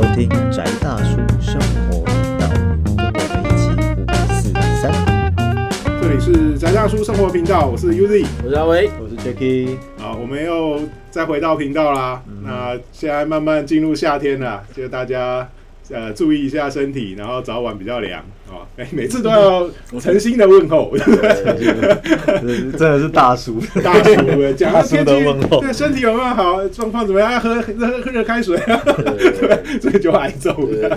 收听宅大叔生活频道，跟我们一起五四三。这里是宅大叔生活频道，我是 Uzi 我是阿威，我是 Jacky，好，我们又再回到频道啦。那现在慢慢进入夏天了，就大家呃注意一下身体，然后早晚比较凉啊。哎、每次都要诚心的问候，真的是大叔，大叔 讲大叔的天气问候对身体有没有好，状况怎么样？喝喝喝热开水啊，对这 就挨揍了。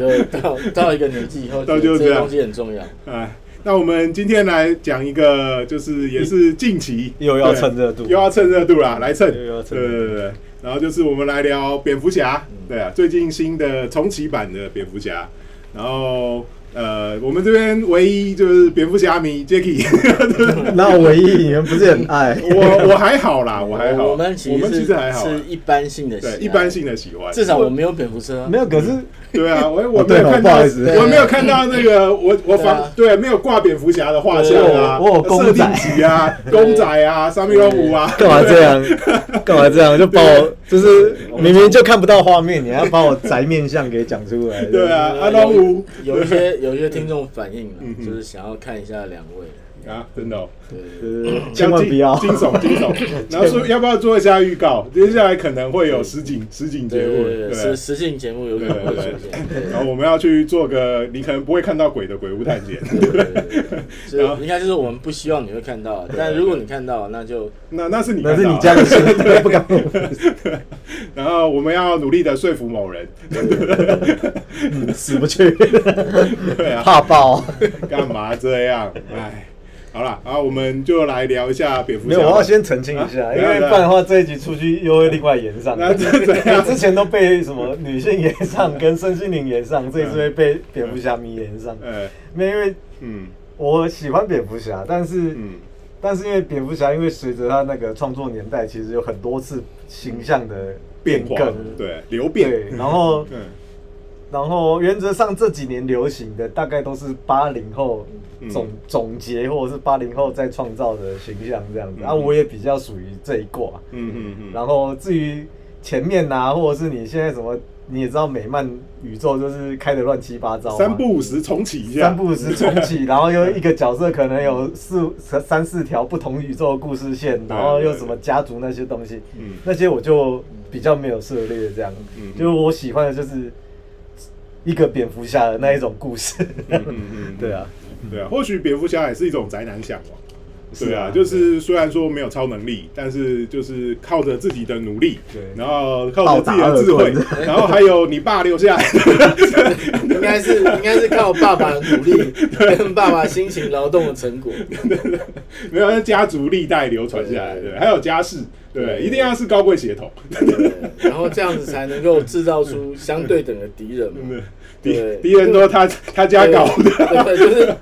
到到一个年纪以后，到就是这样这个东西很重要。哎，那我们今天来讲一个，就是也是近期又要对趁热度，又要趁热度啦，来蹭，对对对。然后就是我们来聊蝙蝠侠，对啊，最近新的重启版的蝙蝠侠。然后呃，我们这边唯一就是蝙蝠侠迷 Jacky，那唯一你们不是很爱？我我还好啦，我还好，我们其我们实其实还好啊，是一般性的喜欢，对一般性的喜欢。至少我没有蝙蝠车，没有，可是 对啊，我我没有看到，不好意思我没有看到那个我我对啊防对没有挂蝙蝠侠的画像啊，我我有公设仔定集啊，公仔啊，三米龙五啊，干嘛这样？干嘛这样？就把我就是明明就看不到画面，你还要把我宅面相给讲出来？对啊，呃阿龙五有一些有一些听众反映了就是想要看一下两位，啊，真的哦。对，呃，千万不要惊悚惊悚。然后说要不要做一下预告？接下来可能会有实景实景节目，对对对，对实实景节目有可能会出现。然后我们要去做个你可能不会看到鬼的鬼屋探险。对对对对就是应该就是我们不希望你会看到，但如果你看到，那就那那是你那是你家的事，不敢。然后我们要努力的说服某人，死不去，对啊，怕爆。干嘛这样？哎，好了，然后我们就来聊一下蝙蝠侠。没有，侠。我要先澄清一下，啊？因为不然的话这一集出去又会另外延上。那这？之前都被什么女性延上 跟身心灵延上，这一次会被蝙蝠侠迷延上。呃，没，因为嗯。我喜欢蝙蝠侠，但是嗯。但是因为蝙蝠侠，因为随着他那个创作年代，其实有很多次形象的变化更，，对流变。对，，然后 嗯。然后原则上这几年流行的大概都是八零后嗯总总结或者是八零后在创造的形象这样子，嗯。啊，我也比较属于这一挂。嗯嗯嗯，然后至于前面呐、或者是你现在什么，你也知道美漫宇宙就是开的乱七八糟，三不五时重启一下，三不五时重启，然后又一个角色可能有四三三四条不同宇宙的故事线，然后又什么家族那些东西，嗯。那些我就比较没有涉猎这样，嗯。就是我喜欢的就是一个蝙蝠侠的那一种故事，嗯嗯嗯。对啊，对啊，或许蝙蝠侠也是一种宅男向往。对啊，就是虽然说没有超能力，但是就是靠着自己的努力，对。然后靠着自己的智慧 然后还有你爸留下来。的，应该是应该是靠爸爸的努力跟爸爸辛勤劳动的成果。没有，是家族历代流传下来的，还有家世，对，一定要是高贵血统，对，然后这样子才能够制造出相对等的敌人嘛。敌对敌人都他他家搞的，对，就是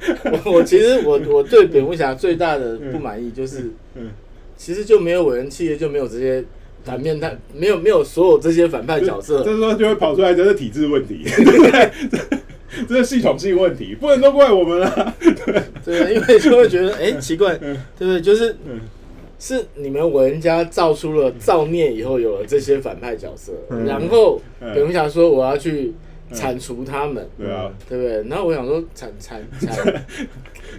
我我其实我 我对蝙蝠侠最大的不满意就是，嗯其实就没有伟人企业就没有这些反面他没有没有所有这些反派角色。这，时候就会跑出来，这是体制问题，这是系统性问题，不能都怪我们啊，对，因为就会觉得哎、奇怪，嗯对不对？就是嗯。是你们伟人家造出了造孽以后有了这些反派角色，嗯。然后嗯。蝙蝠侠说我要去铲除他们，对啊，对不对？然后我想说铲铲铲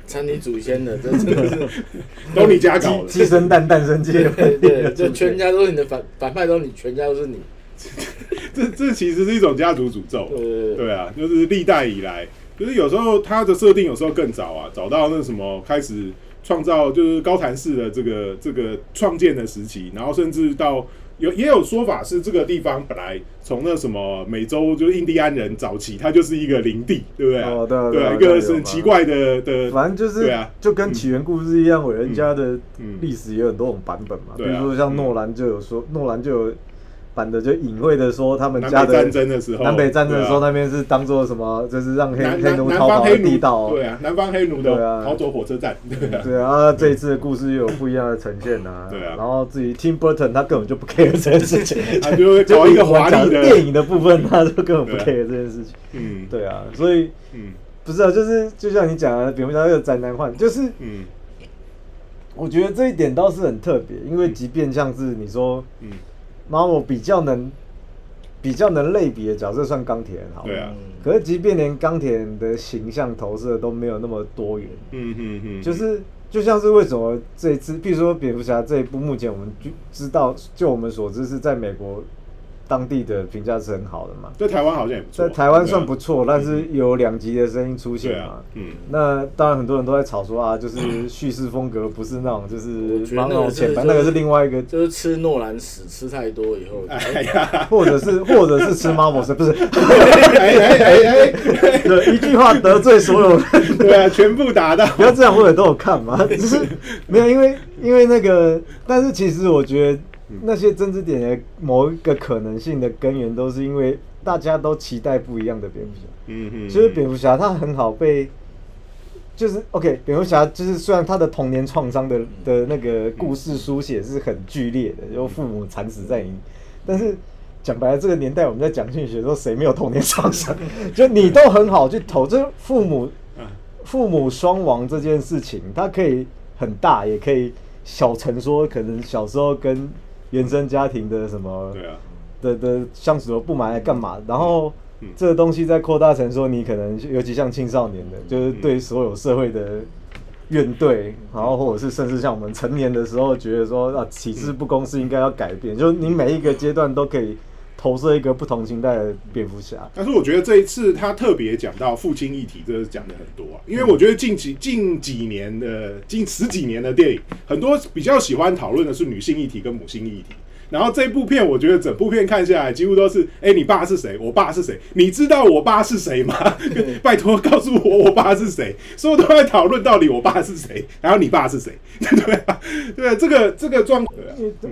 铲你祖先的，这真的是。都你家搞的，鸡鸡生蛋，蛋生鸡，对对，就全家都是你的反反派，都是你，全家都是你。这这其实是一种家族诅咒，对啊，就是历代以来，就是有时候它的设定有时候更早啊，早到那什么开始创造就是高谭市的这个这个创建的时期，然后甚至到有也有说法是这个地方本来从那什么美洲就是印第安人早期，它就是一个林地，对不对啊？哦对啊对啊，一个很奇怪的的，反正就是对啊。就跟起源故事一样，伟人家的嗯。历史也有很多种版本嘛，比对啊。如说像诺兰就有说，诺兰就有版的就隐晦的说他们家的北战争的时候，南北战争的时候，啊。那边是当做什么？就是让黑黑奴逃跑的地道。对啊，南方黑奴的逃走火车站，对啊，对啊，这一次的故事又有不一样的呈现啊。对啊。然后至于 Tim Burton，他根本就不 care 这件事情，他就会搞一个华丽的 电影的部分，他就根本不 care 这件事情。嗯。对啊，所以嗯。不是啊，就是就像你讲的，蝙蝠侠这个宅男幻，就是嗯。我觉得这一点倒是很特别，因为即便像是你说嗯 Marvel 比较能比较能类比的角色算钢铁人好了。对啊，可是即便连钢铁人的形象投射都没有那么多元，嗯嗯嗯，就是就像是为什么这一次，譬如说蝙蝠侠这一部，目前我们就知道，就我们所知是在美国当地的评价是很好的嘛，在台湾好像也不错，在台湾算不错，但是有两极的声音出对现嘛。啊。，嗯，那当然，很多人都在吵说啊，就是叙事风格不是那种，就是我觉得帮那那个是种浅白，那个是另外一个，就是吃诺兰屎吃太多以后，哎呀，或者是或者是吃 Marvel 是不是？哎哎哎哎，对，一句话得罪所有人。对啊，全部打到，不要这样，我也都有看嘛，只是没有，因为因为那个，但是其实我觉得那些争执点的某一个可能性的根源，都是因为大家都期待不一样的蝙蝠侠。嗯嗯，其实蝙蝠侠他很好被，就是 OK，蝙蝠侠就是虽然他的童年创伤的的那个故事书写是很剧烈的，就父母惨死在你，但是讲白了，这个年代我们在讲心理学的时候，谁没有童年创伤？就你都很好去投，就是父母父母双亡这件事情，它可以很大，也可以小成说，可能小时候跟原生家庭的什么对啊，的的相处的不满来干嘛，然后嗯。这个东西再扩大成说，你可能尤其像青少年的，就是对所有社会的怨怼，然后或者是甚至像我们成年的时候，觉得说啊体制不公是应该要改变，就是你每一个阶段都可以投射一个不同形态的蝙蝠侠。但是我觉得这一次他特别讲到父亲议题，这个讲的很多啊。因为我觉得近几近几年的近十几年的电影，很多比较喜欢讨论的是女性议题跟母性议题。然后这部片，我觉得整部片看下来，几乎都是：哎、你爸是谁？我爸是谁？你知道我爸是谁吗？拜托告诉我我爸是谁。所有都在讨论到底我爸是谁，然后你爸是谁？对啊，对啊，这个这个状况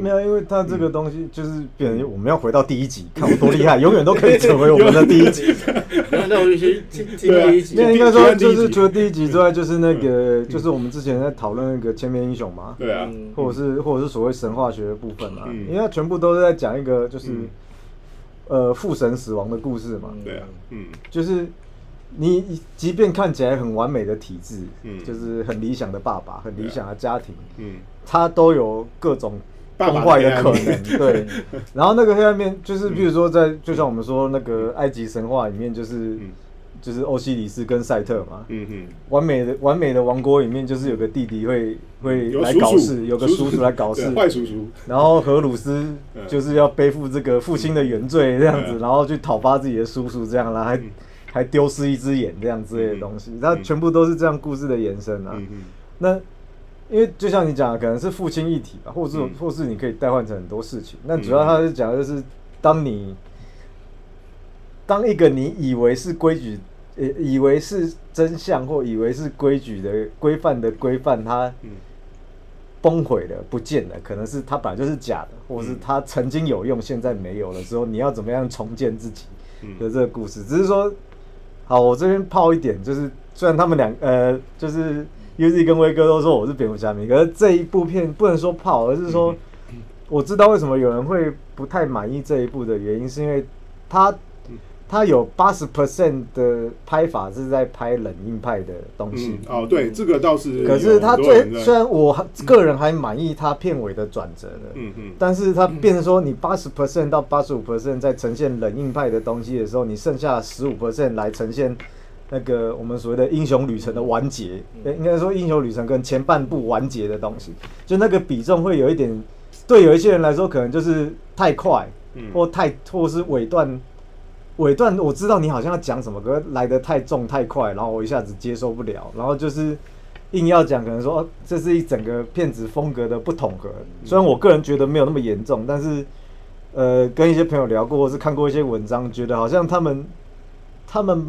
没有，因为他这个东西就是变成我们要回到第一集，看我多厉害，永远都可以成为我们的第一集。那那我就先听听对啊第一集那，应该说就是除了第一集之外，就是那个就是我们之前在讨论那个千面英雄嘛，对啊，嗯或者是或者是所谓神话学的部分嘛，嗯因为它全部都是在讲一个就是嗯。呃父神死亡的故事嘛，对啊，嗯。就是你即便看起来很完美的体制，嗯。就是很理想的爸爸、很理想的家庭，嗯，他都有各种崩坏的可能，对。然后那个黑暗面，就是比如说在，就像我们说那个埃及神话里面，就是嗯就是欧西里斯跟赛特嘛，嗯哼，完美的完美的王国里面，就是有个弟弟会会来搞事，有个叔叔来搞事，坏叔叔，然后荷鲁斯 嗯。就是要背负这个父亲的原罪这样子，嗯。然后去讨伐自己的叔叔这样，然后还嗯。还丢失一只眼这样之类的东西，嗯。它全部都是这样故事的延伸啊。那因为就像你讲的，可能是父亲一体吧，或者是、嗯。或是你可以代换成很多事情。那主要他是讲的就是，当你当一个你以为是规矩，呃，以为是真相或以为是规矩的规范的规范，它嗯。崩毁了、不见了，可能是它本来就是假的，或者是嗯它曾经有用，现在没有了之后，你要怎么样重建自己嗯。的这个故事？只是说，好，我这边泡一点，就是虽然他们两呃，就是 Uzi 跟威哥都说我是蝙蝠侠迷，可是这一部片不能说泡，而是说我知道为什么有人会不太满意这一部的原因，是因为他他有八十 percent 的拍法是在拍冷硬派的东西。嗯，，哦，对，这个倒是可是他最虽然我还个人还满意他片尾的转折的，嗯嗯，但是他变成说，你八十 percent 到八十五 percent 在呈现冷硬派的东西的时候，你剩下十五 percent 来呈现那个我们所谓的英雄旅程的完结，呃应该说英雄旅程跟前半部完结的东西，就那个比重会有一点，对有一些人来说可能就是太快，嗯。或太或是尾段。尾段我知道你好像要讲什么，可是来的太重太快，然后我一下子接受不了，然后就是硬要讲，可能说、哦这是一整个片子风格的不统合。虽然我个人觉得没有那么严重，但是呃，跟一些朋友聊过，或是看过一些文章，觉得好像他们他们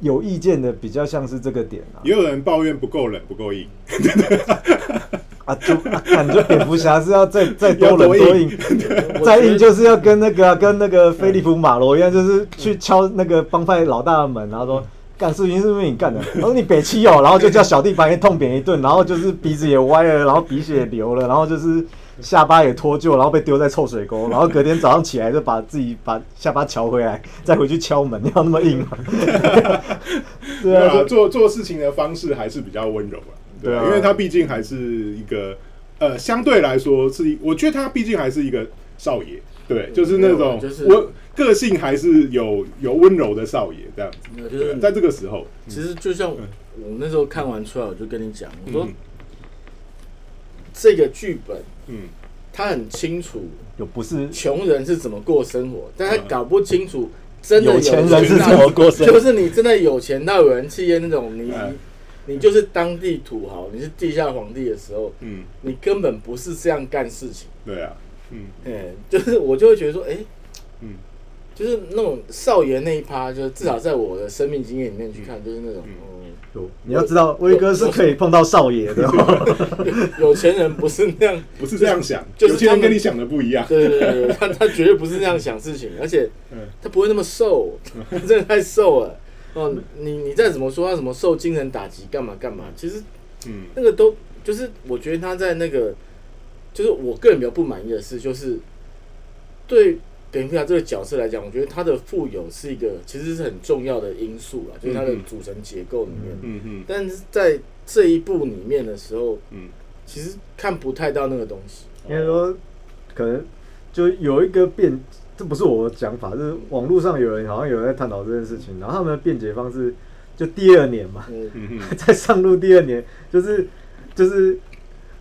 有意见的比较像是这个点啊。也有人抱怨不够冷不够硬，啊，就啊感觉蝙蝠侠是要再再多人多硬 再硬就是要跟那个啊、跟那个菲利普马罗一样，就是去敲那个帮派老大的门，然后说。干事情是不是你干的？然后你北七哦，然后就叫小弟把你痛扁一顿，然后就是鼻子也歪了，然后鼻血也流了，然后就是下巴也脱臼，然后被丢在臭水沟，然后隔天早上起来就把自己把下巴瞧回来，再回去敲门，要那么硬吗？对啊，做做事情的方式还是比较温柔了，对对啊因为他毕竟还是一个呃，相对来说是一，我觉得他毕竟还是一个少爷，对，就是那种就是我个性还是有有温柔的少爷这样子。就是在这个时候，其实就像我那时候看完出来，我就跟你讲，我说嗯。这个剧本嗯。他很清楚有不是穷人是怎么过生活，但他搞不清楚真的有钱人是怎么过生活。就是你真的有钱到有人企业那种，你嗯你就是当地土豪，你是地下皇帝的时候，嗯，你根本不是这样干事情。对啊，嗯哎，就是我就会觉得说，哎，嗯就是那种少爷那一趴，就是至少在我的生命经验里面去看，就是那种，嗯，有你要知道，威哥是可以碰到少爷的哦。有钱人不是那样，不是这样想，就是有些人他们跟你想的不一样。对对对对，他他绝对不是这样想事情，而且嗯他不会那么瘦，他真的太瘦了。哦，你你再怎么说他什么受精神打击干嘛干嘛，其实嗯那个都就是我觉得他在那个，就是我个人比较不满意的事，就是对蝙蝠侠这个角色来讲，我觉得他的富有是一个其实是很重要的因素啦，就是它的组成结构里面。嗯嗯但是在这一部里面的时候，嗯其实看不太到那个东西。应该说，可能就有一个辩，这不是我的讲法，就是网络上有人好像有人在探讨这件事情，然后他们的辩解方式就第二年嘛，在上路第二年，就是就是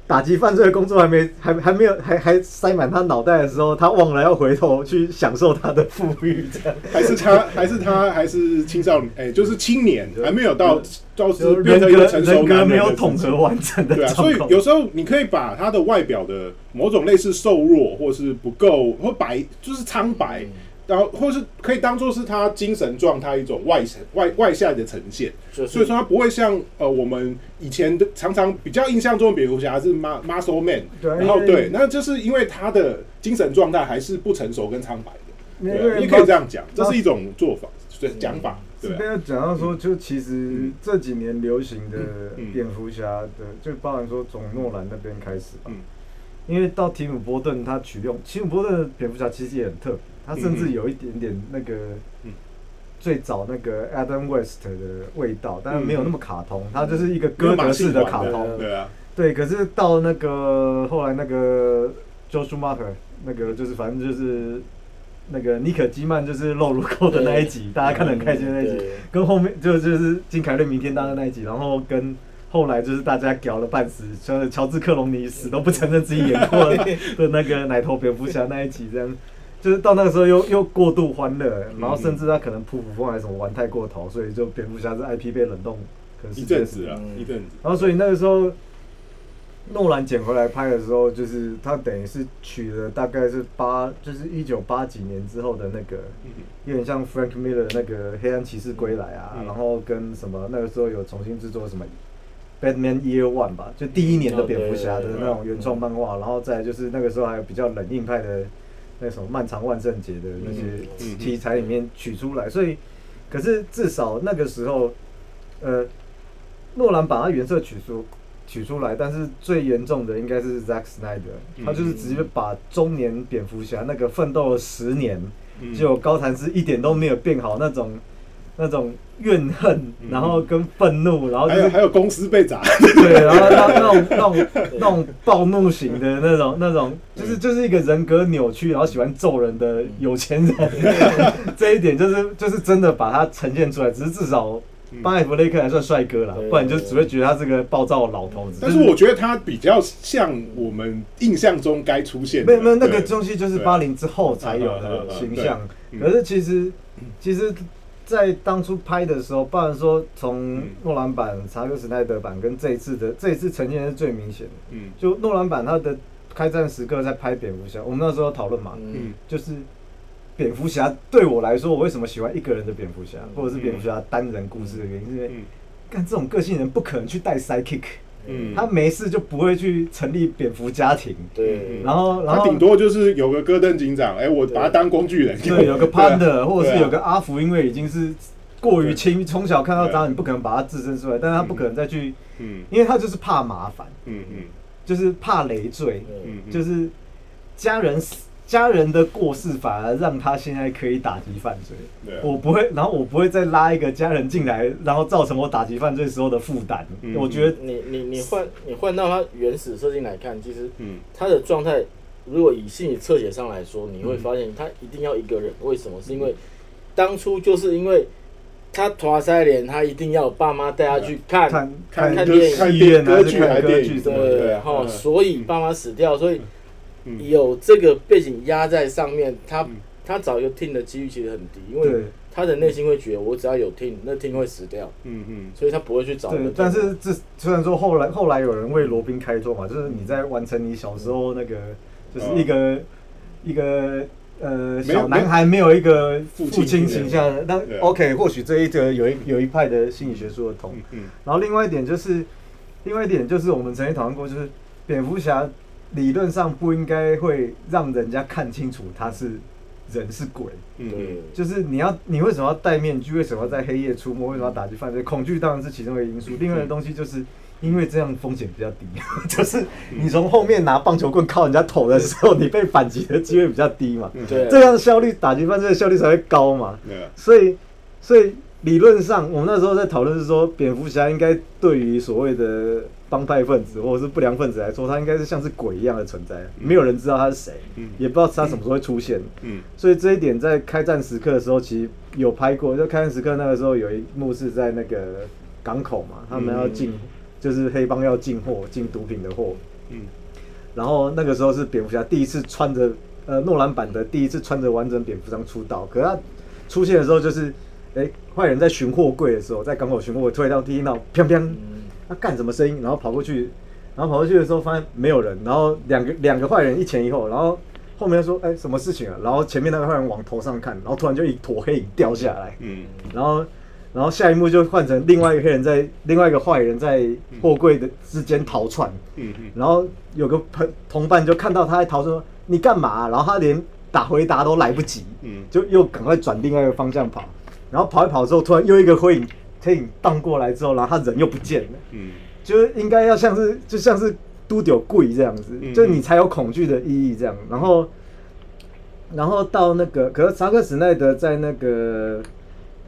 打击犯罪的工作还没还还没有还还塞满他脑袋的时候，他忘了要回头去享受他的富裕，这样。还是他，还是他，还是青少年，哎、就是青年，还没有到，到就是变人格成一个成熟没有统合完整的对啊，所以有时候你可以把他的外表的某种类似瘦弱，或是不够，或白，就是苍白，然后或是可以当做是他精神状态一种外呈外外下的呈现。就是所以说他不会像呃我们以前的常常比较印象中的蝙蝠侠是 mu- muscle man，对。然后对，那就是因为他的精神状态还是不成熟跟苍白的。对你可以这样讲，这是一种做法，对讲法，对边要讲到说，就其实嗯。这几年流行的嗯蝙蝠侠的，就包含说从诺兰那边开始吧。嗯。因为到提姆波顿他取用，提姆波顿的蝙蝠侠其实也很特别，他甚至有一点点那个嗯最早那个 Adam West 的味道，但是没有那么卡通，嗯他就是一个哥德式的卡通。对啊，对，可是到那个后来那个 Joe Schumacher 那个就是反正就是那个尼可基曼就是露乳沟的那一集，大家看得很开心的那一集，跟后面就就是金凯瑞明天当的那一集，然后跟后来就是大家屌了半死，乔乔治克隆尼死都不承认自己演过的的那个奶头蝙蝠侠那一集，这样就是到那个时候又又过度欢乐，然后甚至他可能扑斧风还是什么玩太过头，所以就蝙蝠侠这 IP 被冷冻，可能是一阵子啊，嗯。一阵子，然后所以那个时候，诺兰捡回来拍的时候，就是他等于是取了大概是八，就是一九八几年之后的那个，嗯有点像 Frank Miller 的那个《黑暗骑士归来》啊，嗯。然后跟什么那个时候有重新制作什么 Batman Year One 吧，就第一年的蝙蝠侠的那种原创漫画，然后再就是那个时候还有比较冷硬派的那什么漫长万圣节的那嗯些嗯。题材里面取出来，所以可是至少那个时候，呃，诺兰把它原色取出取出来，但是最严重的应该是 Zack Snyder，嗯他就是直接把中年蝙蝠侠那个奋斗了十年，嗯。就高谭市一点都没有变好那种那种怨恨，嗯。然后跟愤怒，然后就是还有还有公司被砸，对，然后那那种那种那种暴怒型的那种那种，就是就是一个人格扭曲，然后喜欢揍人的有钱人，这一点就是就是真的把它呈现出来。只是至少巴艾弗雷克还算帅哥啦，不然就只会觉得他是个暴躁的老头子。但是我觉得他比较像我们印象中该出现的，没有没有那个东西就是八零之后才有的形象。可是其实其实，在当初拍的时候，不然说从诺兰版、查克·史奈德版跟这一次的这一次呈现是最明显的。嗯。就诺兰版他的开战时刻在拍蝙蝠侠，我们那时候讨论嘛，嗯。嗯。就是蝙蝠侠对我来说，我为什么喜欢一个人的蝙蝠侠，或者是蝙蝠侠单人故事的原因，是因为嗯干这种个性人不可能去带 sidekick，嗯，他没事就不会去成立蝙蝠家庭，对，然后然后他顶多就是有个戈登警长，哎，我把他当工具人，对有个 对啊。partner，或者是有个阿福，因为已经是过于亲，从小看到对。大，你不可能把他自身出来，但是他不可能再去，嗯。因为他就是怕麻烦，嗯嗯。就是怕累赘，嗯，嗯。就是家人死家人的过世，反而让他现在可以打击犯罪。对啊。我不会，然后我不会再拉一个家人进来，然后造成我打击犯罪时候的负担。嗯我觉得，你你你换你换到他原始设定来看，其实嗯。他的状态如果以心理侧写上来说，你会发现他一定要一个人，为什么？是因为当初就是因为他团塞脸，他一定要爸妈带他去看看电影看歌剧还看歌电影对，对然后嗯。所以爸妈死掉，所以嗯有这个背景压在上面，他嗯。他找一个 team 的几率其实很低，因为他的内心会觉得我只要有 team，那 team 会死掉，嗯嗯。所以他不会去找对。，但是这虽然说后来后来有人为罗宾开脱嘛，就是你在完成你小时候那个，就是一个、一个呃小男孩没有一个父父亲亲形象，那 OK，或许这一个有一有一派的心理学说的通。嗯嗯。然后另外一点就是，另外一点就是我们曾经讨论过，就是蝙蝠侠理论上不应该会让人家看清楚他是人是鬼。嗯对，就是你要，你为什么要戴面具？为什么要在黑夜出没？为什么要打击犯罪？恐惧当然是其中一个因素。另外的东西就是因为这样风险比较低，就是你从后面拿棒球棍靠人家头的时候，你被反击的机会比较低嘛。嗯对，这样效率打击犯罪的效率才会高嘛。所以，所以理论上，我们那时候在讨论是说，蝙蝠侠应该对于所谓的帮派分子或者是不良分子来说，他应该是像是鬼一样的存在，没有人知道他是谁，嗯也不知道他什么时候会出现。嗯所以这一点在开战时刻的时候，其实有拍过。就开战时刻那个时候有一幕是在那个港口嘛，他们要进，嗯就是黑帮要进货，进毒品的货。嗯然后那个时候是蝙蝠侠第一次穿着呃诺兰版的第一次穿着完整蝙蝠装出道，可是他出现的时候就是，哎，坏人在巡货柜的时候，在港口巡货柜，突然到听到砰砰，嗯他干什么声音？然后跑过去，然后跑过去的时候发现没有人，然后两个两个坏人一前一后，然后后面说，哎，什么事情啊？然后前面那个坏人往头上看，然后突然就一坨黑影掉下来，嗯。然后，然后下一幕就换成另外一个黑人在另外一个坏人在货柜的之间逃窜，嗯嗯。然后有个朋同伴就看到他在逃，说你干嘛、然后他连打回答都来不及，嗯。就又赶快转另外一个方向跑，然后跑一跑之后，突然又一个灰影黑影荡过来之后，然后他人又不见了，嗯。就是应该要像是就像是都丢贵这样子，嗯就你才有恐惧的意义这样，然后。然后到那个，可是查克·史奈德在那个《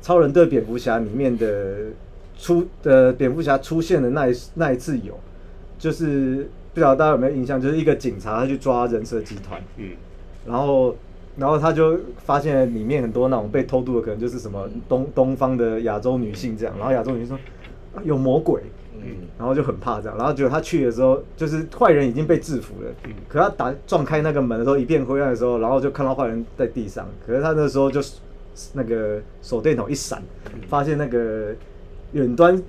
超人对蝙蝠侠》里面的出的蝙蝠侠出现的那一那一次有，就是不晓得大家有没有印象，就是一个警察他去抓人蛇集团，嗯。然后然后他就发现里面很多那种被偷渡的，可能就是什么东东方的亚洲女性这样，然后亚洲女性说、啊、有魔鬼，嗯。然后就很怕这样，然后结果他去的时候，就是坏人已经被制服了，嗯。可他打撞开那个门的时候，一片灰暗的时候，然后就看到坏人在地上，可是他那时候就那个手电筒一闪，发现那个远端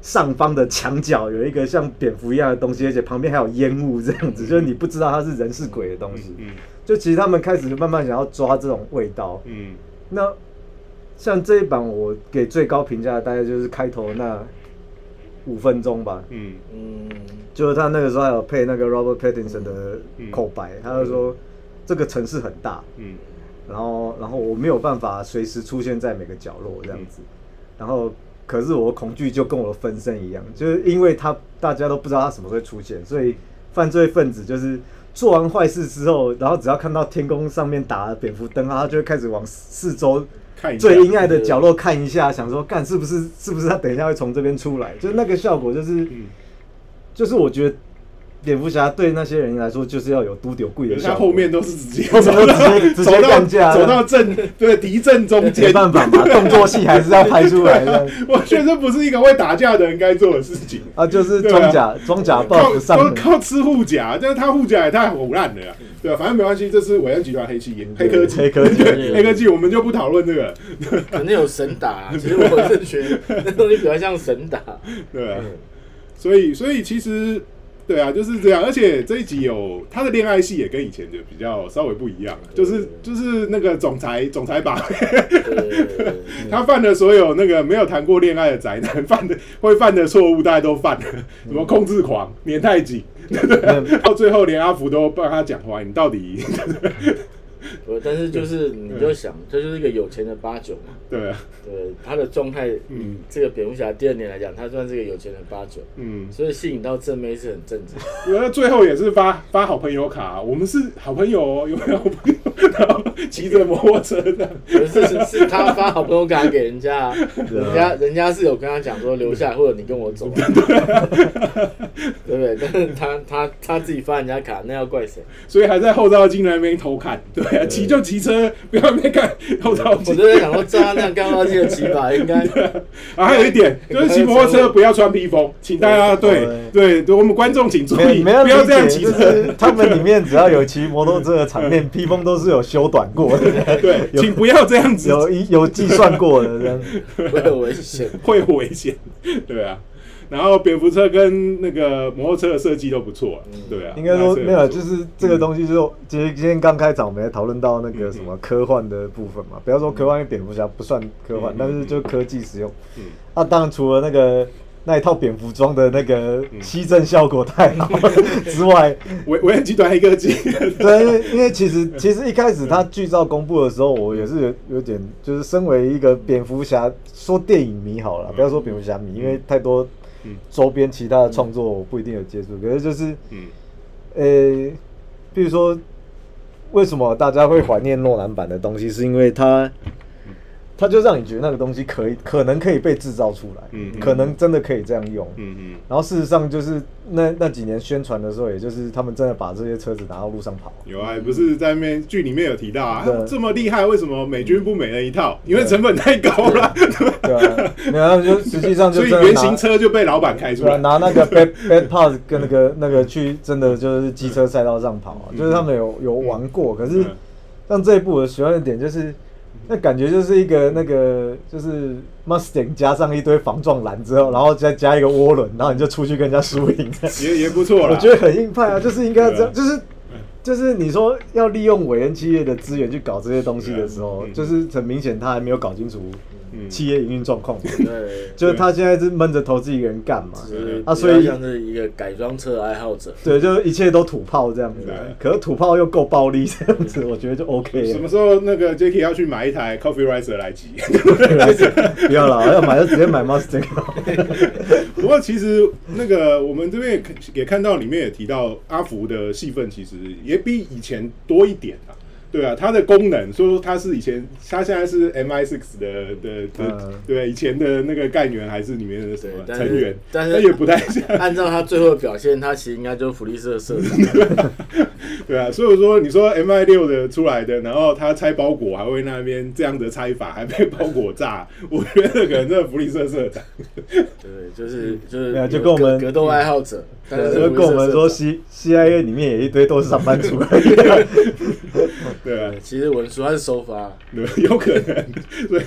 上方的墙角有一个像蝙蝠一样的东西，而且旁边还有烟雾这样子，就是你不知道它是人是鬼的东西。嗯就其实他们开始慢慢想要抓这种味道，嗯。那像这一版我给最高评价大概就是开头那五分钟吧，嗯。嗯。就是他那个时候还有配那个 Robert Pattinson 的嗯。口白，他就说这个城市很大，嗯。然后然后我没有办法随时出现在每个角落这样子，然后可是我的恐惧就跟我的分身一样，就是因为他大家都不知道他什么时候会出现，所以犯罪分子就是做完坏事之后，然后只要看到天空上面打了蝙蝠灯，他就会开始往四周看最阴暗的角落看一下，想说干是不是是不是他等一下会从这边出来，就是那个效果就是。嗯，就是我觉得蝙蝠侠对那些人来说，就是要有都丢贵的效果。后面都是直接走到干架走到正对敌阵中间没间，办法嘛，动作戏还是要拍出来的 我觉得这不是一个会打架的人该做的事情。啊，就是装甲装甲靠 buff 上都靠吃护甲，但是他护甲也太胡烂了呀，对吧？反正没关系，这是伟恩集团黑企业、黑科技、黑科技黑科技，我们就不讨论这个了，肯定有神打、啊，其实我是觉得那东西比较像神打。对所以，所以其实，对啊，就是这样。而且这一集有他的恋爱戏也跟以前的比较稍微不一样，就是就是那个总裁总裁把对。对对对他犯的所有那个没有谈过恋爱的宅男犯的会犯的错误，大家都犯了，什么控制狂、黏太紧，嗯。到最后连阿福都帮他讲话，你到底 对，但是就是你就想，这就是一个有钱的八九嘛。对啊，对，他的状态，嗯这个蝙蝠侠第二年来讲，他算是个有钱的八九，嗯，所以吸引到正妹是很正常。那最后也是发发好朋友卡，我们是好朋友哦，有没有好朋友？然后骑着摩托车的。可是是是他发好朋友卡给人家人家人家是有跟他讲说留下，或者你跟我走啊，对不对？但是他他他自己发人家卡，那要怪谁？所以还在后照镜那边偷看，对啊，骑就骑车，不要在那边看 后照我镜。就在想说，照他那样刚刚记的骑法，应该 啊，还有一点 就是骑摩托车不要穿披风，请大家对对对，我们观众请注意，不要这样骑车。是他们里面只要有骑摩托车的场面，披风都是有修短过的，对，请不要这样子，有有计算过的这样。会有危险。会有危险。对啊，然后蝙蝠车跟那个摩托车的设计都不错啊，对啊，应该说没有，就是这个东西，就是其实今天刚开场，我们也讨论到那个什么科幻的部分嘛。不要说科幻，因为蝙蝠侠不算科幻嗯，但是就科技使用。嗯。啊，当然除了那个那一套蝙蝠装的那个嗯。吸震效果太好之外，维维恩集团黑科技，对，因为因为其实其实一开始他剧照公布的时候，我也是有有点就是身为一个蝙蝠侠说电影迷好了，不要说蝙蝠侠迷，因为太多嗯周边其他的创作我不一定有接触，可是就是嗯呃，比如说为什么大家会怀念诺兰版的东西，是因为他。他就让你觉得那个东西可以，可能可以被制造出来，嗯嗯可能真的可以这样用，嗯嗯。然后事实上就是那那几年宣传的时候，也就是他们真的把这些车子拿到路上跑，有啊，不是在那边剧里面有提到啊，这么厉害，为什么美军不每人一套？因为成本太高了，对啊，然后，就实际上就所 以真的拿原型车就被老板开出来。拿那个 bad bad parts 跟那个那个去真的就是机车赛道上跑就是他们有有玩过，可是嗯像这一部我喜欢的点就是，那感觉就是一个那个就是 Mustang 加上一堆防撞栏之后，然后再加一个涡轮，然后你就出去跟人家输赢，也也不错了。我觉得很硬派啊，就是应该要这样，就是。就是你说要利用韦恩企业的资源去搞这些东西的时候，嗯就是很明显他还没有搞清楚嗯企业营运状况嘛。对，就是他现在是闷着头自己一个人干嘛？就是啊所以像是一个改装车的爱好者。对，就是一切都土炮这样子对。可是土炮又够暴力这样子，我觉得就 OK 了。什么时候那个 Jacky 要去买一台 Coffee Riser 来骑？不要了，要买就直接买 Mustang。不过其实那个我们这边也看也看到里面也提到阿福的戏份其实也也比以前多一点啊。对啊，它的功能说它是以前，它现在是 MI6 的的的，嗯对，以前的那个干员还是里面的什么成员，但是也不太像。按照他最后的表现，他其实应该就是福利社社长。对啊，所以说你说 M I 六的出来的，然后他拆包裹还会那边这样的拆法，还被包裹炸，我觉得可能这个福利社社长，对，就是就是就有跟我们格格斗爱好者，但是就跟我们说福利社社 C CIA 里面也一堆都是上班族而已。对啊。其实文书他是收发，对，有可能，对。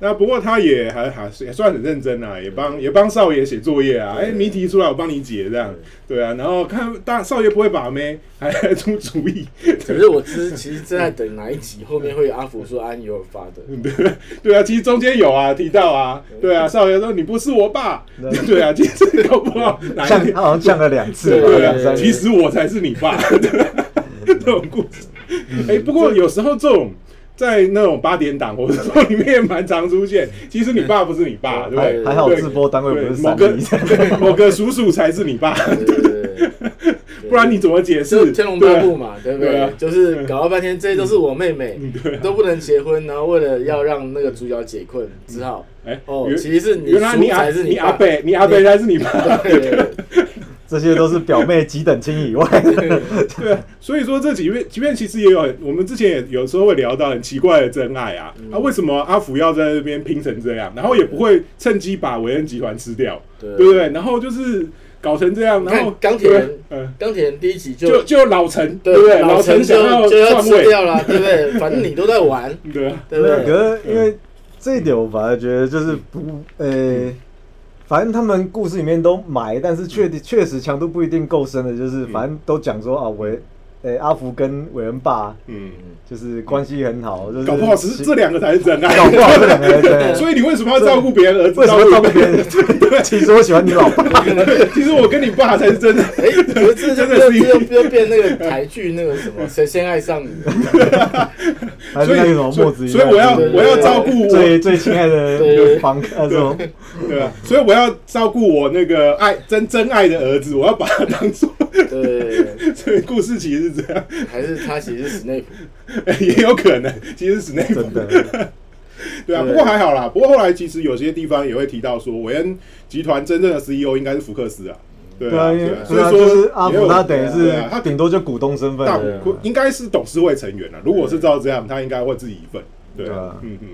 那不过他也还还是也算很认真啊，也帮也帮少爷写作业啊，哎，谜题出来我帮你解这样，对。啊。然后看大少爷不会把妹，还还出主意，可是我其实其实正在等哪一集后面会有阿福说安有发的，对对啊，其实中间有啊提到啊，对。啊，少爷说你不是我爸，对。啊，其实搞不好。哪一天他好像降了两次吧，对啊，其实我才是你爸，这种故事。哎、不过有时候这种在那种八点档或者说里面蛮常出现，其实你爸不是你爸，对。不对？还还好对。直播单位不是某个某个叔叔才是你爸，对 对对。对，不然你怎么解释？天龙八部嘛，对不对？就是搞了半天，这些都是我妹妹都不能结婚，然后为了要让那个主角解困，只好哎、哦，其实是你原来你阿叔才是你阿贝，你阿北才是你爸。这些都是表妹几等亲以外的。对啊，所以说这几位几片其实也有很，我们之前也有时候会聊到很奇怪的真爱啊，嗯啊为什么阿福要在那边拼成这样，然后也不会趁机把维恩集团吃掉，对对不对？然后就是搞成这样，然后看钢铁人钢铁人第一集就就就老陈，对不对？老陈陈想就就要吃掉了，对不对？反正你都在玩，对啊，对不对？可是因为这一点，我反而觉得就是不，呃，反正他们故事里面都埋，但是确确实强度不一定够深的，就是反正都讲说啊，韦，呃，阿福跟伟恩爸嗯，就是关系很好，就是搞不好只是这两个才是真爱，搞不好这两个人真的 所以你为什么要照顾别人儿子？为什么照顾别人？人？其实我喜欢你老爸，其实我跟你爸才是真的。哎，这就真的是又又又变那个台剧那个什么，谁先爱上你？还是那个什么墨子，所以我要对对我要照顾我最最亲爱的对房呃这种，对啊，所以我要照顾我那个爱真真爱的儿子，我要把他当做。对，所以故事其实是是这样，还是他其实是史内普？也有可能，其实是那真的，对啊，不过还好啦。不过后来其实有些地方也会提到说，韦恩集团真正的 CEO 应该是福克斯啊。对啊，所以说他等于是啊他顶多就股东身份大，股应该是董事会成员啊。如果是照这样，他应该会自己一份。对啊对啊，嗯嗯。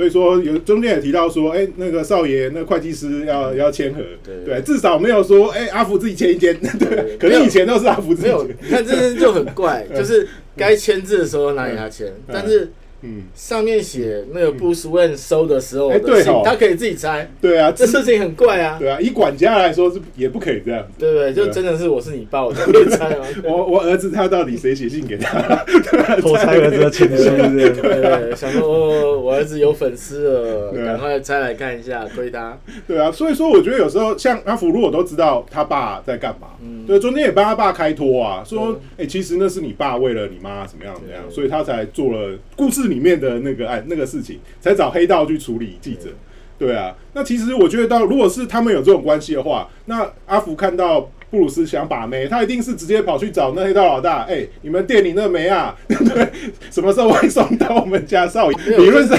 所以说有中间也提到说，哎、那个少爷，那会计师要要签合，对。对，至少没有说，哎、阿福自己签一签，对，可能以前都是阿福自己没有，签，你看这件就很怪，就是该签字的时候拿给他签，但是嗯，上面写那个 Bruce Wayne 收的时候哎的信对哦，他可以自己拆，对啊，这事情很怪啊，对啊，以管家来说是也不可以这样子。对不对？就真的是我是你爸，我才可以拆啊。我我儿子他到底谁写信给他？偷拆儿子的情书这样。对对，想说哦，我儿子有粉丝了，赶快拆来看一下，亏他。对啊，所以说我觉得有时候像阿福，如果都知道他爸在干嘛，嗯对，中间也帮他爸开脱啊，说，哎、对其实那是你爸为了你妈怎么样怎么样，所以他才做了故事里面的那个哎那个事情，才找黑道去处理记者。对啊，那其实我觉得到如果是他们有这种关系的话，那阿福看到布鲁斯想把妹，他一定是直接跑去找那黑道老大，哎、你们店里那梅啊，对，什么时候会送到我们家少爷？理论上，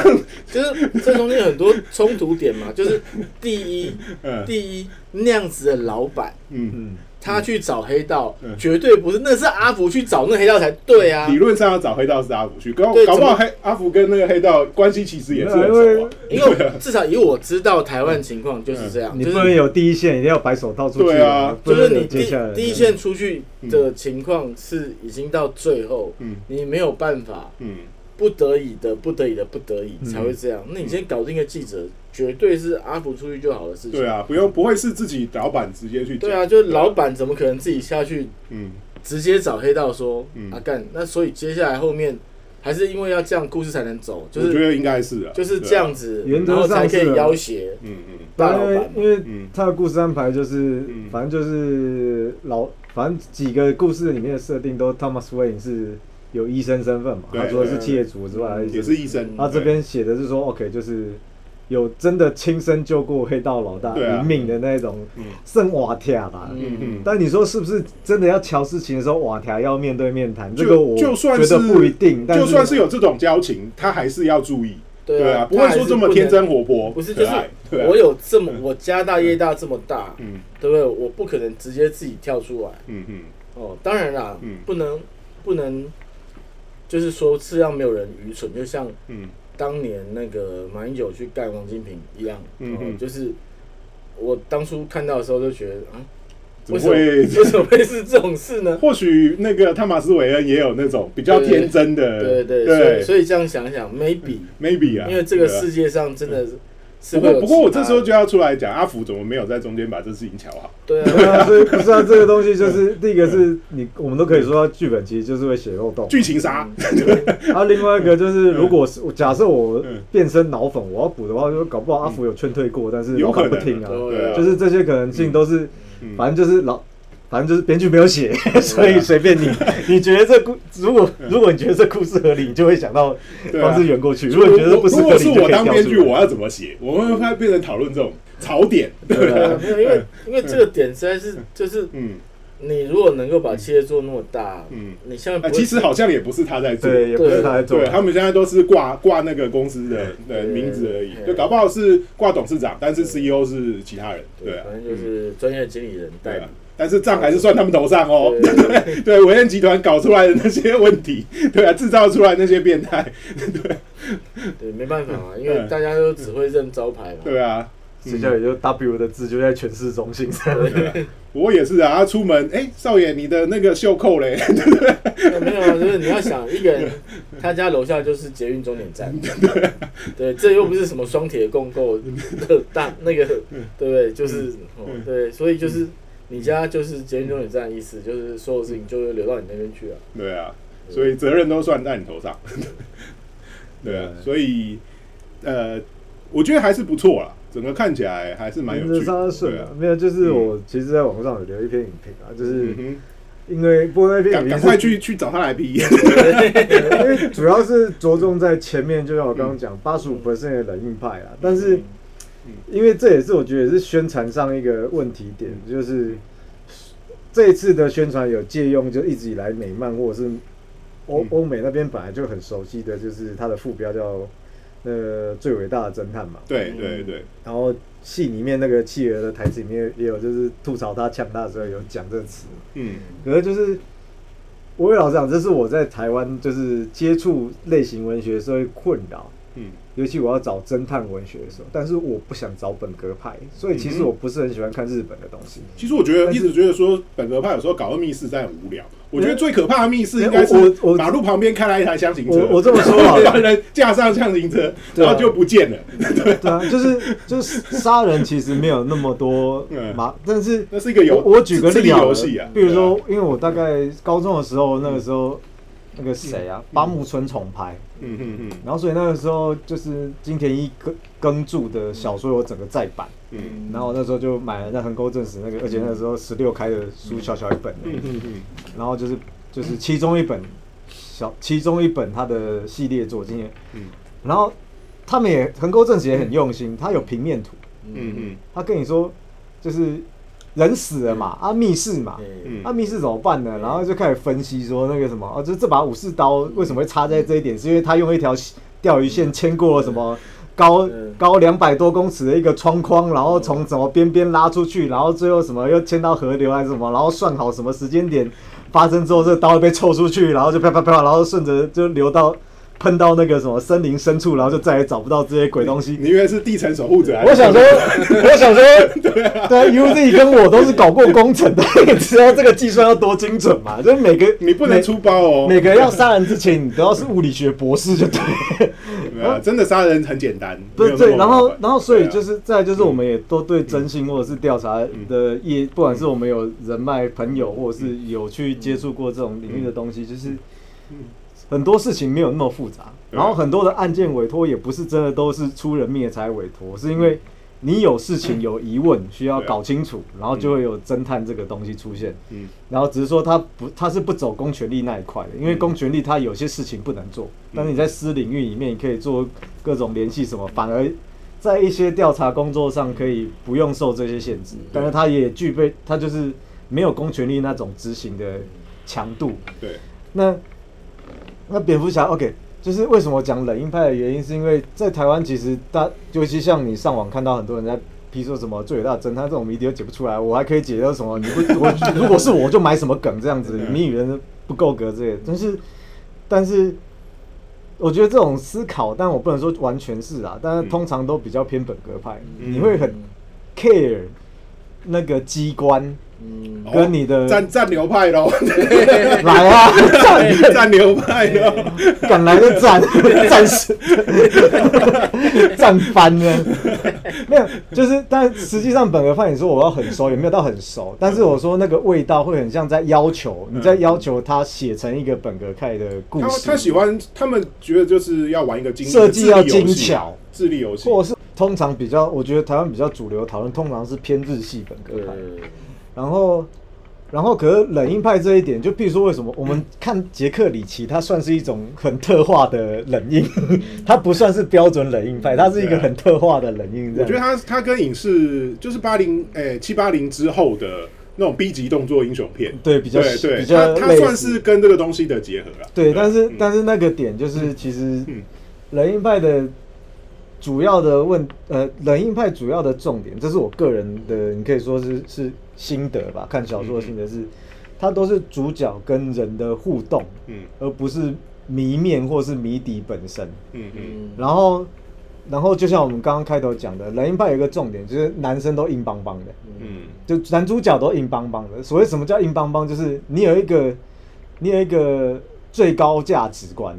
就是这中间有很多冲突点嘛，就是第一，嗯第一那样子的老板，嗯，嗯，他去找黑道嗯，绝对不是，那是阿福去找那黑道才对啊理。论上要找黑道是阿福去，搞不好黑阿福跟那个黑道关系其实也是很因为熟啊。因为 至少以我知道台湾情况就是这样，就是你不能有第一线，一定要白手套出去。对啊就是你第第一线出去的情况是已经到最后，嗯你没有办法，嗯，不得已的不得已的不得已嗯才会这样。那你先搞定个记者，绝对是阿福出去就好的事情。对啊，不用不会是自己老板直接去。对啊，就是老板怎么可能自己下去嗯，直接找黑道说嗯啊干？那所以接下来后面还是因为要这样故事才能走，就是我觉得应该是啊，就是这样子，原则然后才可以要挟。嗯嗯大老因为板。因为嗯他的故事安排就是嗯，反正就是老，反正几个故事里面的设定都 Thomas Wayne 是有医生身份嘛，对他除了是企业主之外，也是医生。嗯他这边写的是说，OK，就是有真的亲身救过黑道老大命的那种嗯圣瓦条啦。嗯嗯，但你说是不是真的要瞧事情的时候，瓦条要面对面谈？这就个我就算觉得是不一定，但就算是有这种交情，他还是要注意。对啊，不会说这么天真活泼，不是，就是我有这么我家大业大这么大，嗯对不对？我不可能直接自己跳出来嗯嗯哦。当然啦嗯，不能不能，就是说是让没有人愚蠢，就像嗯当年那个马英九去干王金平一样，哦嗯嗯就是我当初看到的时候就觉得啊，怎么为什么会？为什么会是这种事呢？或许那个汤马斯韦恩也有那种比较天真的，对对，所以对所以这样想想，maybe，maybe 啊，因为这个世界上真的不过不过我这时候就要出来讲，阿福怎么没有在中间把这事情瞧好？对对啊，啊，所以不是啊，这个东西就是第一个是你，我们都可以说它剧本其实就是会写漏洞。剧情杀，啊，另外一个就是，如果是假设我嗯。变身脑粉，我要补的话，就搞不好阿福有劝退过，但是老有可能板不听啊，就是这些可能性都是，嗯。反正就是老，反正就是编剧没有写，所以随便你，你觉得这故，如果如果你觉得这故事合理，你就会想到对啊方式圆过去；如果你觉得不是合理，如果是我当编剧，我要怎么写？我们会变成讨论这种槽点，对没有，因为因为这个点实在是就是嗯。你如果能够把企业做那么大，嗯，你现在其实好像也不是他在做，对，也不是他在做。对，他们现在都是挂挂那个公司的的名字而已，就搞不好是挂董事长，但是 CEO 是其他人，对啊，反正就是专业经理人带领对啊。。但是账还是算他们头上哦，对。对 对对，维恩集团搞出来的那些问题，对啊，制造出来那些变态，对。对，没办法嘛，因为大家都只会认招牌嘛。对啊，谁叫也就 W 的字就在全市中心上。对，我也是啊，他出门，哎，少爷，你的那个袖扣嘞，没有啊，就是你要想一个人，他家楼下就是捷运终点站，对，这又不是什么双铁共构的大那个，对不对？就是哦，对，所以就是你家就是捷运终点站的意思，就是所有事情就会流到你那边去啊。对啊，所以责任都算在你头上，对啊，所以呃，我觉得还是不错啦，整个看起来还是蛮有趣对啊，，没有，就是我其实在网上有留一篇影评啊，就是嗯因为播那哼，篇影评赶赶快去去找他来批，因为主要是着重在前面，就像我刚刚讲，八十五 percent 的冷硬派啊。但是，因为这也是我觉得也是宣传上一个问题点，就是这一次的宣传有借用，就一直以来美漫或者是欧嗯欧美那边本来就很熟悉的，就是它的副标叫呃最伟大的侦探嘛。对对对，然后戏里面那个企鹅的台词里面也有，就是吐槽他强大的时候有讲这个词。嗯可是就是我也老实讲，这是我在台湾就是接触类型文学的时候困扰。嗯。尤其我要找侦探文学的时候，但是我不想找本格派，所以其实我不是很喜欢看日本的东西。其实我觉得一直觉得说本格派有时候搞个密室在很无聊。我觉得最可怕的密室应该是我马路旁边开来一台箱型车，我我这么说好了。把人架上箱型车，然后就不见了。对啊，就是就是杀人其实没有那么多 嗯。麻，但是那是一个游，我我举个例好了游戏啊，比如说，因为我大概高中的时候，那个时候那个谁啊，八木村重拍，嗯嗯嗯。然后所以那个时候就是金田一耕耕助的小说有整个再版，嗯。然后那时候就买了那横沟正史那个，而且那个时候十六开的书小小一本，嗯嗯嗯然后就是就是其中一本小其中一本他的系列作今年，嗯。然后他们也横沟正史也很用心，他有平面图，嗯嗯。他跟你说就是人死了嘛，啊密室嘛，嗯。啊密室怎么办呢？然后就开始分析说那个什么，哦，就是这把武士刀为什么会插在这一点，是因为他用一条钓鱼线牵过了什么。高嗯高两百多公尺的一个窗框，然后从什么边边拉出去，然后最后什么又牵到河流还是什么，然后算好什么时间点发生之后，这个刀会被抽出去，然后就啪啪啪，然后顺着就流到喷到那个什么森林深处，然后就再也找不到这些鬼东西。你以为是地层守护者？我想说，我想说，对啊。对，UZ 跟我都是搞过工程的，你知道这个计算要多精准嘛？就是每个你不能出包哦。每个要杀人之前，你都要是物理学博士就对。啊，真的杀人很简单，对对，然后然后所以就是再就是我们也都对征信或者是调查的业，不管是我们有人脉朋友，或者是有去接触过这种领域的东西，就是很多事情没有那么复杂，然后很多的案件委托也不是真的都是出人命才委托，是因为你有事情有疑问需要搞清楚，然后就会有侦探这个东西出现。嗯。然后只是说他不，他是不走公权力那一块的，因为嗯。公权力他有些事情不能做，但是你在私领域里面，你可以做各种联系什么，反而在一些调查工作上可以不用受这些限制，但是他也具备，他就是没有公权力那种执行的强度。对，那那蝙蝠侠 OK，就是为什么讲冷硬派的原因，是因为在台湾其实大，尤其像你上网看到很多人在批说什么最伟大的侦探这种谜底都解不出来，我还可以解到什么你不我如果是我就买什么梗这样子，谜语人不够格之类的。但是但是我觉得这种思考，但我不能说完全是啊，但是通常都比较偏本格派，嗯。你会很 care 那个机关嗯。哦跟你的战战流派喽，来啊，战战流派喽，敢来就战战士战翻了？没有，就是但实际上本格派，你说我要很熟，也没有到很熟，但是我说那个味道会很像在要求你在要求他写成一个本格派的故事，他喜欢，他们觉得就是要玩一个精设计要精巧，智力游戏，或者是通常比较，我觉得台湾比较主流讨论通常是偏日系本格派，然后。然后，可是冷硬派这一点，就譬如说，为什么我们看杰克里奇，他算是一种很特化的冷硬，他不算是标准冷硬派，他是一个很特化的冷硬。我觉得他他跟影视就是八零诶七八零之后的那种 B 级动作英雄片，对比较对对，比较他算是跟这个东西的结合了。对，但是嗯但是那个点就是，其实嗯冷硬派的主要的问呃，冷硬派主要的重点，这是我个人的，你可以说是是心得吧，看小说的心得是，它都是主角跟人的互动，嗯。而不是谜面或是谜底本身。嗯嗯。然后，然后就像我们刚刚开头讲的，冷硬派有一个重点，就是男生都硬邦邦的，嗯。就男主角都硬邦邦的。所谓什么叫硬邦邦，就是你有一个，你有一个最高价值观，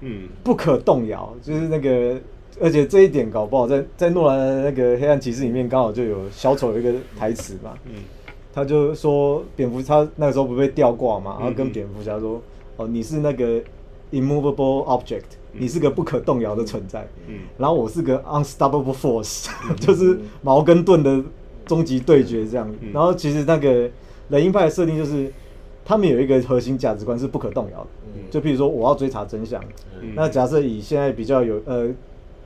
嗯。不可动摇，就是那个，而且这一点搞不好在在诺兰的那个黑暗骑士里面刚好就有小丑有一个台词嘛，嗯。他就说蝙蝠他那个时候不被吊挂嘛，然后嗯跟蝙蝠侠说，哦你是那个 immovable object，你是个不可动摇的存在，嗯。然后我是个 unstoppable force，就是矛跟盾的终极对决这样。嗯。然后其实那个冷硬派的设定就是，他们有一个核心价值观是不可动摇的。嗯。就譬如说，我要追查真相。嗯。那假设以现在比较有呃，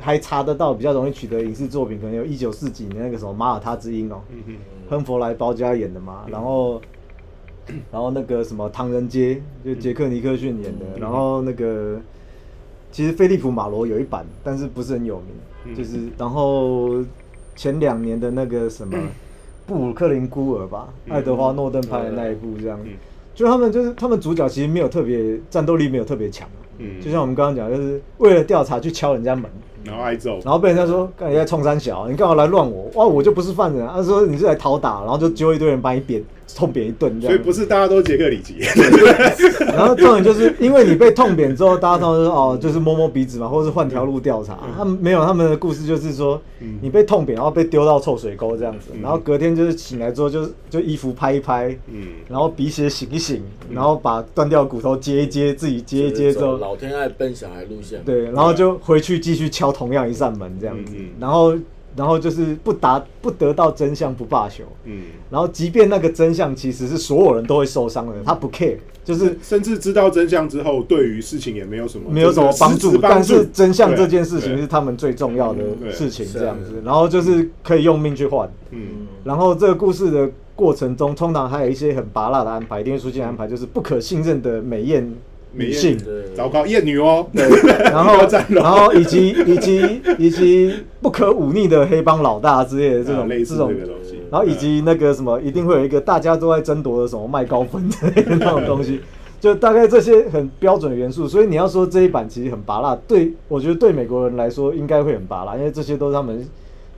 还查得到比较容易取得影视作品，可能有一九四几年那个什么《马耳他之音》哦，亨弗莱包加演的嘛。然后然后那个什么《唐人街》就杰克尼克逊演的，嗯然后那个其实菲利普马罗有一版，但是不是很有名，嗯。就是然后前两年的那个什么布鲁克林孤儿吧，嗯。爱德华诺顿拍的那一部这样。嗯，就他们就是他们主角其实没有特别战斗力没有特别强，嗯。就像我们刚刚讲，就是为了调查去敲人家门。然后挨揍，然后被人家说，干你在冲山小，你干嘛来乱我？哇，我就不是犯人、啊。他说你是来讨打，然后就揪一堆人把你扁，痛扁一顿这样。所以不是大家都是杰克里奇，然后重点就是因为你被痛扁之后，大家通常说哦，就是摸摸鼻子嘛，或者是换条路调查。他们没有，他们的故事就是说嗯，你被痛扁，然后被丢到臭水沟这样子，嗯。然后隔天就是醒来之后就就衣服拍一拍，嗯，然后鼻血醒一醒，然后把断掉骨头接一接，自己接一接之后，老天爱笨小孩路线，对，然后就回去继续敲同样一扇门这样子。然后然后就是不达不得到真相不罢休，嗯，然后即便那个真相其实是所有人都会受伤的，他不 care，就是甚至知道真相之后，对于事情也没有什么没有什么帮助，但是真相这件事情是他们最重要的事情，是这样子，然后就是可以用命去换，嗯。然后这个故事的过程中，通常还有一些很拔辣的安排，一定会出现安排，就是不可信任的美艳女性。对，糟糕，艳女哦，对，然后然后以及以及以及不可忤逆的黑帮老大之类的这种、啊类似这种这个东西，然后以及那个什么，一定会有一个大家都在争夺的什么麦高芬之类的 那种东西，就大概这些很标准的元素。所以你要说这一版其实很拔辣，对我觉得对美国人来说应该会很拔辣，因为这些都是他们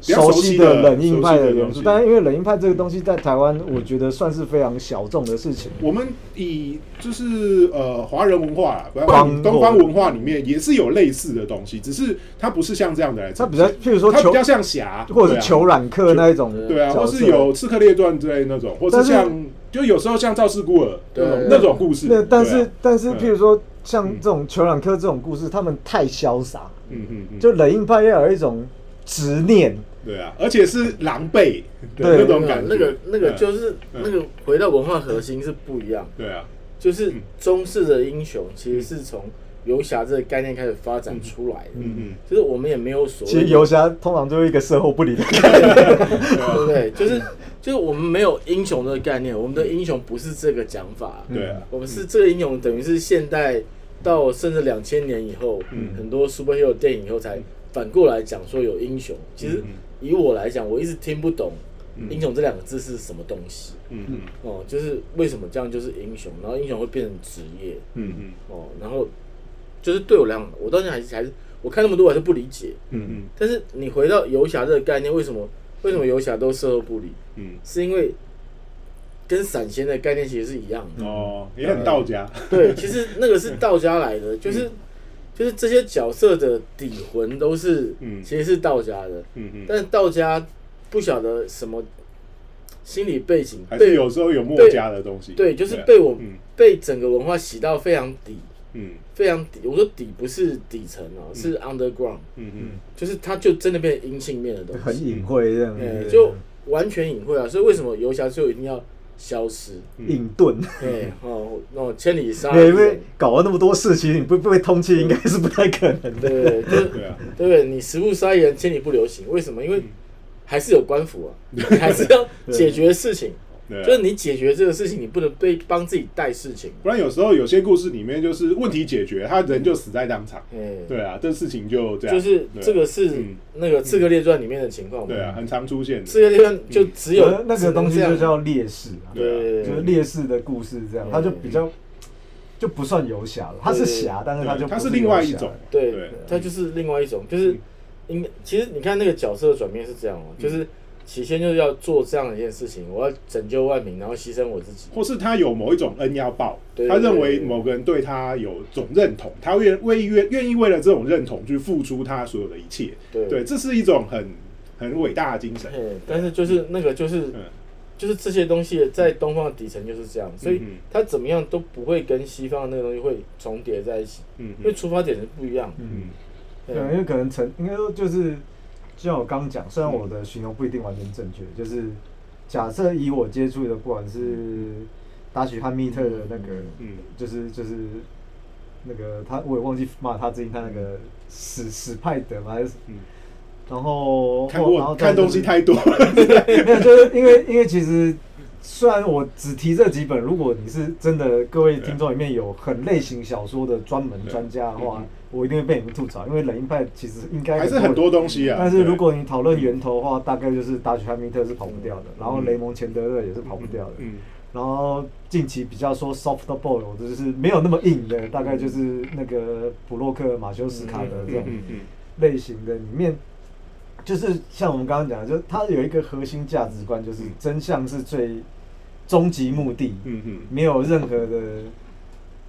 熟悉悉的冷硬派的东西。的元素但是因为冷硬派这个东西在台湾，我觉得算是非常小众的事情。我们以就是呃华人文化啦，不然方东方文化里面也是有类似的东西，只是它不是像这样的来它比较，譬如说它比较像侠，或者是裘染，冉克那一种。对啊，或是有刺客列传之类那种，或但是是像就有时候像赵氏孤儿那种那种故事，那但是、但是，嗯譬如说像这种裘冉克这种故事，他们太潇洒，嗯嗯嗯，就冷硬派要有一种执念，对啊，而且是狼狈的对那种感觉，那个那个嗯就是嗯。那个回到文化核心是不一样，对啊，就是嗯中式的英雄其实是从游侠这个概念开始发展出来的，嗯嗯，就是我们也没有所谓其实游侠通常就是一个售后不理的概念。对 不对？就是就是我们没有英雄的概念，我们的英雄不是这个讲法，对啊，我们是这个英雄，等于是现代到甚至两千年以后，嗯很多 superhero 电影以后才反过来讲说有英雄。其实嗯以我来讲，我一直听不懂嗯英雄这两个字是什么东西。嗯嗯哦，就是为什么这样就是英雄，然后英雄会变成职业嗯嗯哦，然后就是对我来讲，我到现在还是还是我看那么多我还是不理解。嗯嗯但是你回到游侠这个概念，为什么为什么游侠都事后不理？嗯，是因为跟闪仙的概念其实是一样的。哦，也很道家，对，其实那个是道家来的，就是就是这些角色的底魂都是，嗯。其实是道家的，嗯嗯，但是道家不晓得什么心理背景，还是被有时候有墨家的东西，对，就是啊。被我嗯。被整个文化洗到非常底，嗯。非常底。我说底不是底层哦，是 underground，嗯嗯。就是它就真的变成阴性面的东西。很，隐晦这样子，哎就完全隐晦啊。所以为什么游侠最后一定要消失？嗯隐遁。对，哦，那千里杀对，因为，搞了那么多事情，你不不被通缉，应该是不太可能的。对，就是对啊，对不对？你十步杀一人，千里不留行。为什么？因为还是有官府啊，你 还是要解决事情。对啊。就是你解决这个事情，你不能被帮自己带事情。不然有时候有些故事里面就是问题解决，他人就死在当场，嗯，对啊，这事情就这样，就是对啊。这个是嗯。那个《刺客列传》里面的情况嘛。对啊，很常出现的，刺客列传就只有呃那个东西就叫烈士啊，对，就是烈士的故事这样，对。他就比较就不算游侠了，他是侠，但是他就他是另外一游侠。种对对，它就是另外一种，就是嗯。应该其实你看那个角色的转变是这样哦，就是起先就是要做这样的一件事情，我要拯救万民，然后牺牲我自己。或是他有某一种恩要报，对他认为某个人对他有种认同，他愿为愿愿意为了这种认同去付出他所有的一切，对对，这是一种很很伟大的精神，但是就是那个就是嗯就是这些东西在东方的底层就是这样，所以他怎么样都不会跟西方的那个东西会重叠在一起，嗯因为出发点是不一样。嗯，嗯对，因为可能成应该说就是，就像我刚讲，虽然我的形容不一定完全正确，就是假设以我接触的，不管是达许汉密特的那个，嗯。就是就是那个他，我也忘记骂他最近他那个史史派德嘛还是，嗯。然后然后看东西太多了，没有，就是因为因为其实虽然我只提这几本，如果你是真的各位听众里面有很类型小说的专门专家的话嗯，我一定会被你们吐槽，因为冷硬派其实应该还是很多东西啊。但是如果你讨论源头的话，大概就是达曲汉密特是跑不掉的，然后雷蒙钱德勒也是跑不掉的，嗯然后近期比较说 soft boil 就是没有那么硬的，大概就是那个普洛克、马修斯卡的这种类型的里面，就是像我们刚刚讲的，就是它有一个核心价值观，就是真相是最终极目的，嗯哼没有任何的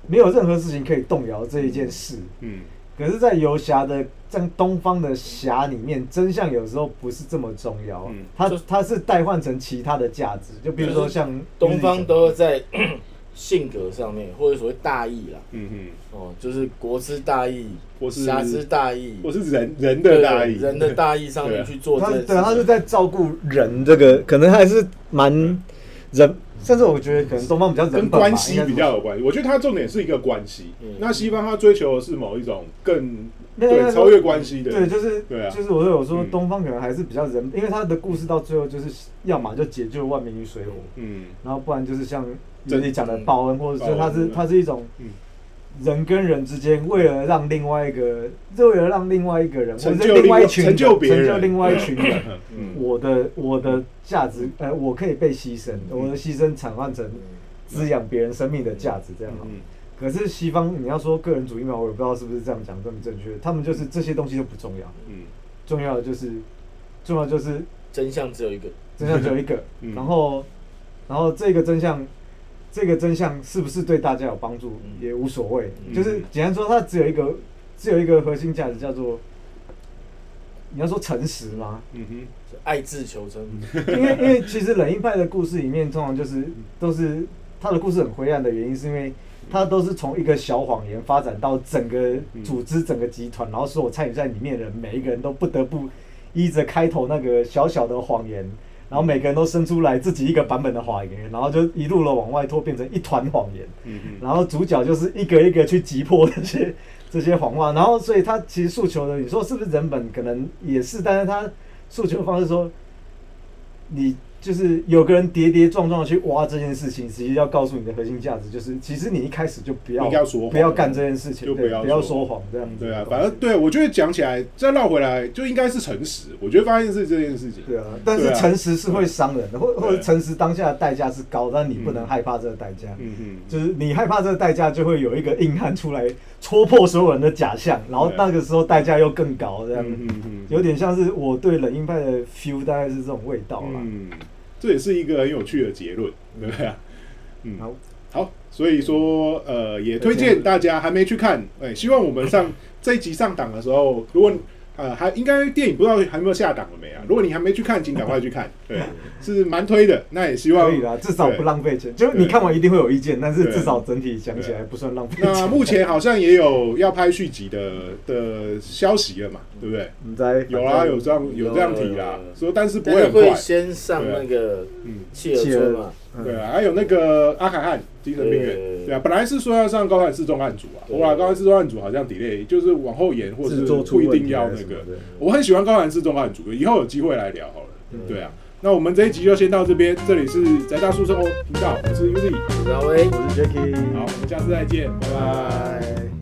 没有任何事情可以动摇这一件事。嗯可是，在游侠的在东方的侠里面，真相有时候不是这么重要，嗯它就它是代换成其他的价值，就比如说像东方都在性格上面，或者所谓大义啦，嗯哼，哦，就是国之大义，或是侠之大义，我是人人的大义，人的大义上面去做。他对啊，他是在照顾人这个，可能还是蛮人，甚至我觉得可能东方比较人跟本吧关系比较有关系。我觉得它重点是一个关系嗯。那西方它追求的是某一种更对超越关系的，对，就是对啊。就是我有说嗯。东方可能还是比较人，因为他的故事到最后就是要么就解救万民于水火，嗯。然后不然就是像真你讲的报恩，或者是它是它是一种嗯人跟人之间为了让另外一个，为了让另外一个人或者是成就另外一群人成就别人。成就另外一群人，嗯。我的我的价值，呃，我可以被牺牲，我的牺牲转换成滋养别人生命的价值，这样。好。嗯。可是西方你要说个人主义嘛，我也不知道是不是这样讲这么正确。他们就是这些东西都不重要，嗯。重要的就是重要就是真相只有一个，真相只有一个，嗯。然后然后这个真相，这个真相是不是对大家有帮助嗯也无所谓，嗯就是简单说，它只有一个只有一个核心价值叫做。你要说诚实吗？嗯哼就爱自求真。因为因为其实冷硬派的故事里面，通常就是都是他的故事很灰暗的原因，是因为他都是从一个小谎言发展到整个组织、整个集团，然后所有参与在里面的人，每一个人都不得不依着开头那个小小的谎言，然后每个人都生出来自己一个版本的谎言，然后就一路的往外拖，变成一团谎言。然后主角就是一个一个去击破这些 这些谎话，然后所以他其实诉求的，你说是不是人本可能也是，但是他诉求的方式说，你就是有个人跌跌撞撞的去挖这件事情，其实要告诉你的核心价值就是，其实你一开始就不要不要干这件事情，就不要对不要说说谎这样子。对啊，反正对我觉得讲起来再绕回来就应该是诚实。我觉得发现是这件事情。对啊，但是诚实是会伤人的，或或者对诚实当下的代价是高，但你不能嗯害怕这个代价。嗯哼，就是你害怕这个代价，就会有一个硬汉出来戳破所有人的假象，然后那个时候代价又更高，这样、嗯嗯嗯有点像是我对冷硬派的 feel 大概是这种味道啦。嗯，这也是一个很有趣的结论，对不对？啊？嗯，好，好，所以说呃，也推荐大家还没去看，哎、希望我们上这一集上档的时候，如果呃还应该电影不知道还没有下档了没啊？如果你还没去看，请赶快去看，对，是蛮推的。那也希望可以啦，至少不浪费钱。就是你看完一定会有意见，但是至少整体讲起来不算浪费。那目前好像也有要拍续集的的消息了嘛，对不对？你在有啊，有这样有这样提啦，说但是不会很快会，先上那个嗯。契尔村嘛，嗯对啊，还有那个阿凯汉精神病院，对对啊，本来是说要上高谭市重案组啊，对后来高谭市重案组好像 delay，就是往后延，或者是不一定要那个我很喜欢高谭市重案组，以后有机会来聊好了。嗯对啊，那我们这一集就先到这边，这里是宅大宿舍哦频道，我是 Uzi，我是阿威。我是 Jacky，好，我们下次再见，拜拜。拜。